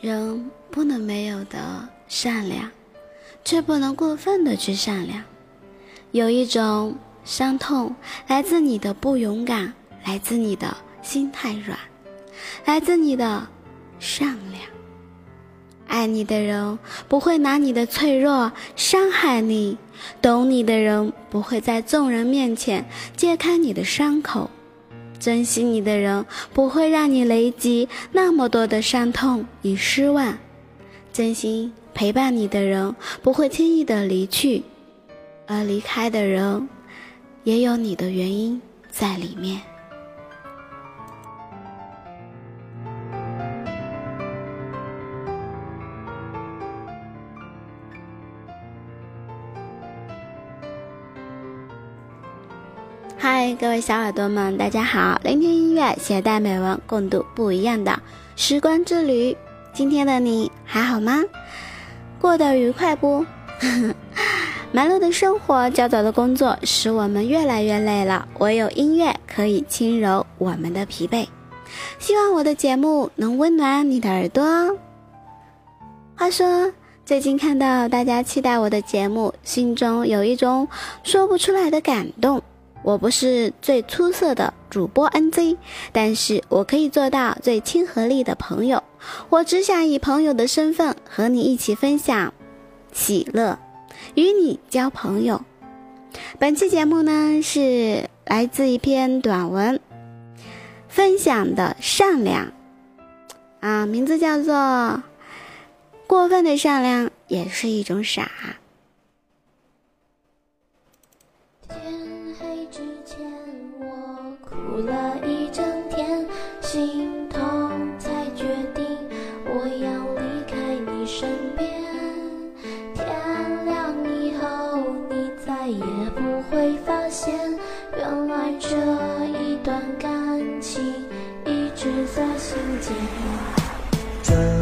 人不能没有的善良，却不能过分的去善良。有一种伤痛来自你的不勇敢，来自你的心太软，来自你的善良。爱你的人不会拿你的脆弱伤害你，懂你的人不会在众人面前揭开你的伤口。珍惜你的人不会让你累积那么多的伤痛与失望，真心陪伴你的人不会轻易的离去，而离开的人也有你的原因在里面。嗨，各位小耳朵们，大家好！聆听音乐，携带美文，共度不一样的时光之旅。今天的你还好吗？过得愉快不？忙碌的生活，焦躁的工作，使我们越来越累了。唯有音乐可以轻柔我们的疲惫。希望我的节目能温暖你的耳朵。话说，最近看到大家期待我的节目，心中有一种说不出来的感动。我不是最出色的主播 NZ，但是我可以做到最亲和力的朋友。我只想以朋友的身份和你一起分享喜乐，与你交朋友。本期节目呢是来自一篇短文，分享的善良啊，名字叫做《过分的善良也是一种傻》。之前我哭了一整天，心痛才决定我要离开你身边。天亮以后，你再也不会发现，原来这一段感情一直在心间。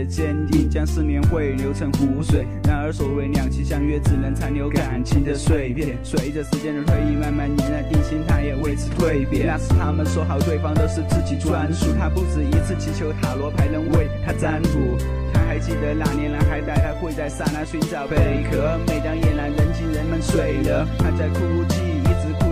的坚定，将思念汇流成湖水。然而所谓两情相悦，只能残留感情的碎片。随着时间的推移，慢慢凝然定心，他也为此蜕变。那时他们说好，对方都是自己专属，他不止一次祈求塔罗牌能为他占卜。他还记得那年，男孩带他跪在沙滩寻找贝壳。每当夜阑人静，人们睡了，他在哭泣。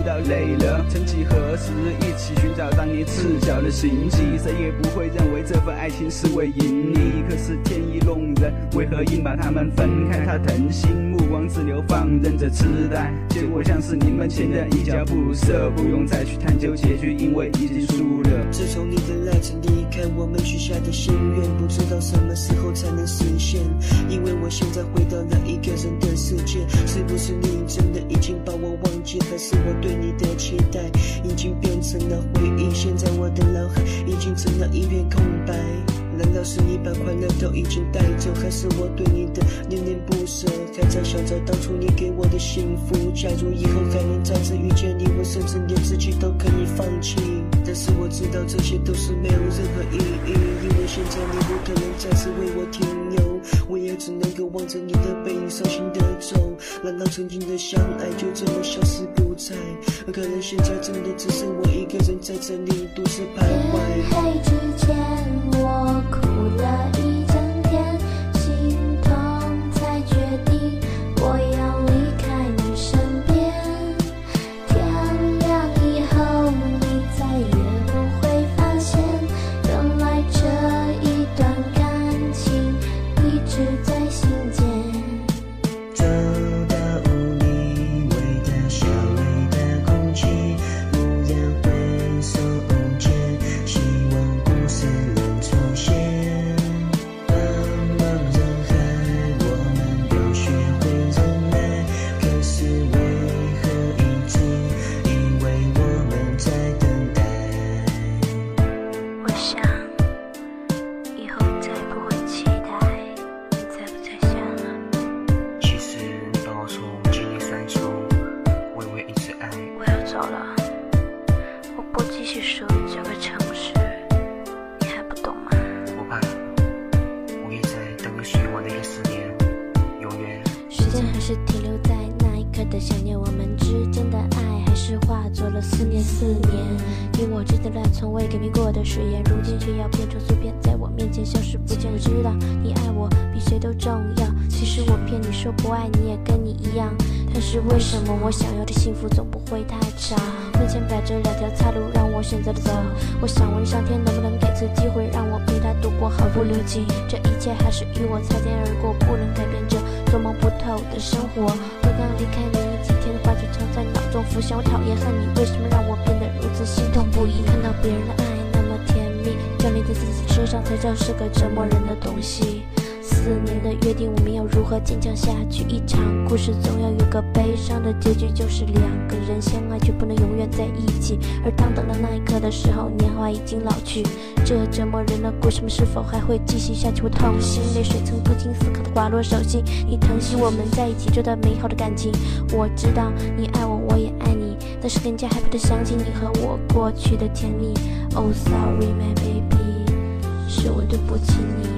到累了，曾几何时一起寻找当年赤脚的行迹，谁也不会认为这份爱情是为盈利。可是天意弄人，为何硬把他们分开？他疼心，目光只流放任着痴呆，结果像是你们前的一脚不舍，不用再去探究结局，因为已经输了。自从你的那次离开我们许下的心愿，不知道什么时候才能实现。因为我现在回到了一个人的世界，是不是你真的已经把我忘记？还是我对？对你的期待已经变成了回忆，现在我的脑海已经成了一片空白。难道是你把快乐都已经带走，还是我对你的恋恋不舍，还在想着当初你给我的幸福？假如以后还能再次遇见你，我甚至连自己都可以放弃。但是我知道这些都是没有任何意义，因为现在你不可能再次为我停留，我也只能够望着你的背影伤心的走。难道曾经的相爱就这么消失不在？可能现在真的只剩我一个人在这里独自徘徊。天黑之前，我。哭了一了。我不继续说这个城市你还不懂吗？不怕我也在等属于我的夜思念永远时间还是停留在那一刻的想念我们之间的爱还是化作了思念思念。你我之间那从未改变过的誓言如今却要变成碎片在我面前消失不见。我知道你爱我比谁都重要其实我骗你说不爱你也跟你一样。但是为什么我想要的幸福总不会太长？面前摆着两条岔路，让我选择了走。我想问上天能不能给次机会，让我陪他度过毫不留情。这一切还是与我擦肩而过，不能改变这做梦不透的生活。我刚离开你几天的话，就常在脑中浮现。我讨厌恨你，为什么让我变得如此心痛不已？看到别人的爱那么甜蜜，降临在自己身上才知道是个折磨人的东何坚强下去？一场故事总要有个悲伤的结局，就是两个人相爱却不能永远在一起。而当等到那一刻的时候，年华已经老去。这折磨人的故事，们是否还会继续下去？我痛心，泪水曾不经思考的滑落手心。你疼惜我们在一起这段美好的感情，我知道你爱我，我也爱你，但是更加害怕的想起你和我过去的甜蜜。Oh sorry my baby，是我对不起你。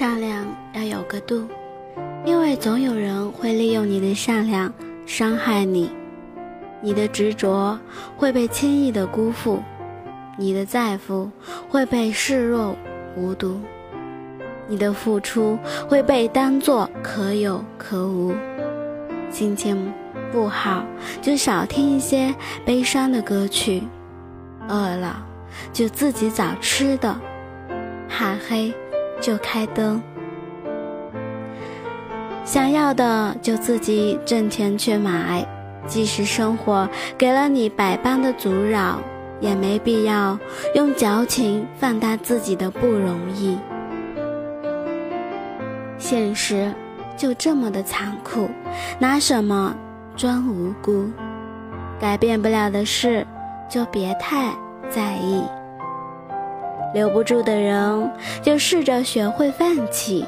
善良要有个度，因为总有人会利用你的善良伤害你，你的执着会被轻易的辜负，你的在乎会被视若无睹，你的付出会被当作可有可无。心情不好就少听一些悲伤的歌曲，饿了就自己找吃的，怕黑。就开灯，想要的就自己挣钱去买。即使生活给了你百般的阻扰，也没必要用矫情放大自己的不容易。现实就这么的残酷，拿什么装无辜？改变不了的事，就别太在意。留不住的人，就试着学会放弃。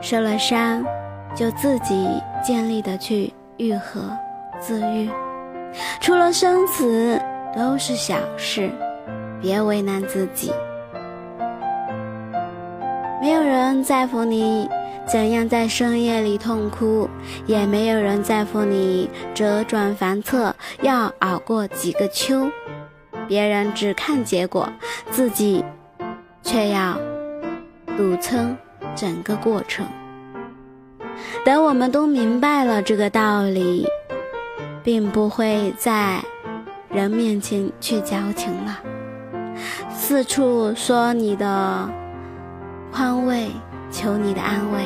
受了伤，就自己尽力的去愈合、自愈。除了生死，都是小事，别为难自己。没有人在乎你怎样在深夜里痛哭，也没有人在乎你辗转反侧要熬过几个秋。别人只看结果，自己却要独撑整个过程。等我们都明白了这个道理，并不会在人面前去矫情了，四处说你的宽慰，求你的安慰，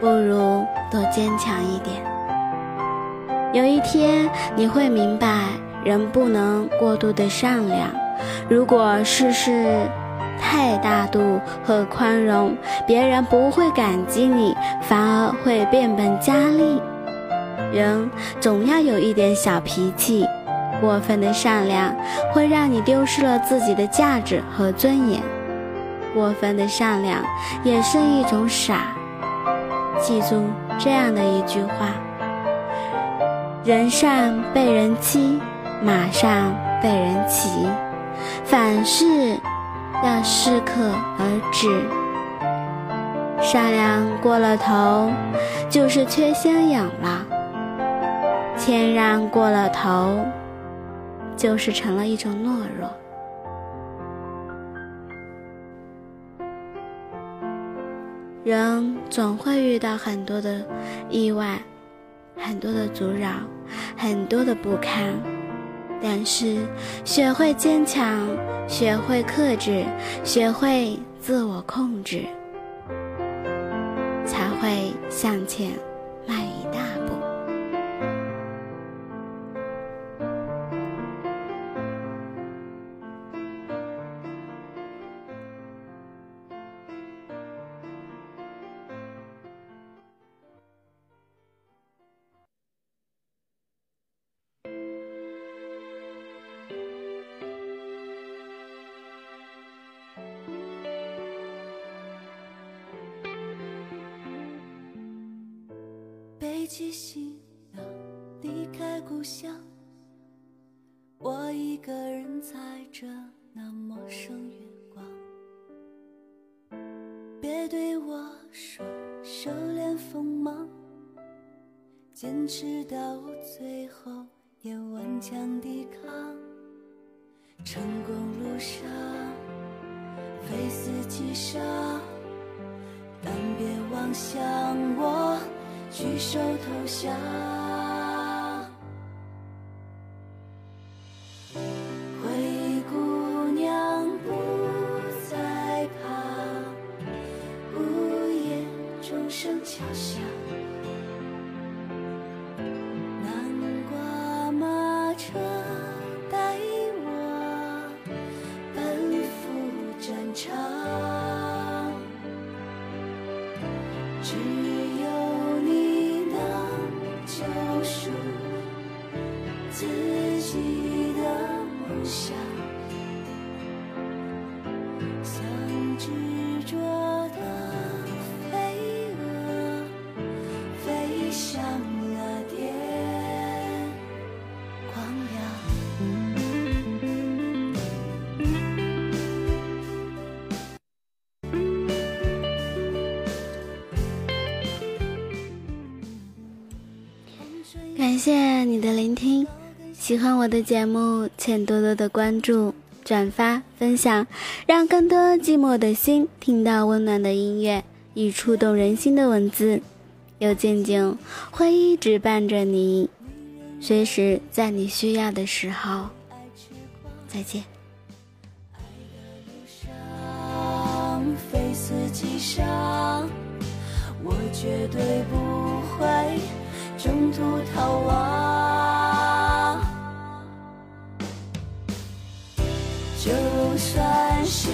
不如多坚强一点。有一天你会明白，人不能过度的善良。如果事事太大度和宽容，别人不会感激你，反而会变本加厉。人总要有一点小脾气，过分的善良会让你丢失了自己的价值和尊严。过分的善良也是一种傻。记住这样的一句话。人善被人欺，马上被人骑。凡事要适可而止。善良过了头，就是缺心眼了；谦让过了头，就是成了一种懦弱。人总会遇到很多的意外。很多的阻扰，很多的不堪，但是学会坚强，学会克制，学会自我控制，才会向前迈起行囊，离开故乡。我一个人踩着那陌生月光，别对我说收敛锋芒，坚持到最后也顽强抵抗。成功路上，非死即伤，但别妄想我举手投降。谢谢你的聆听，喜欢我的节目，请多多的关注、转发、分享，让更多寂寞的心听到温暖的音乐与触动人心的文字。有静静会一直伴着你，随时在你需要的时候。再见。绝对不会中途逃亡。就算是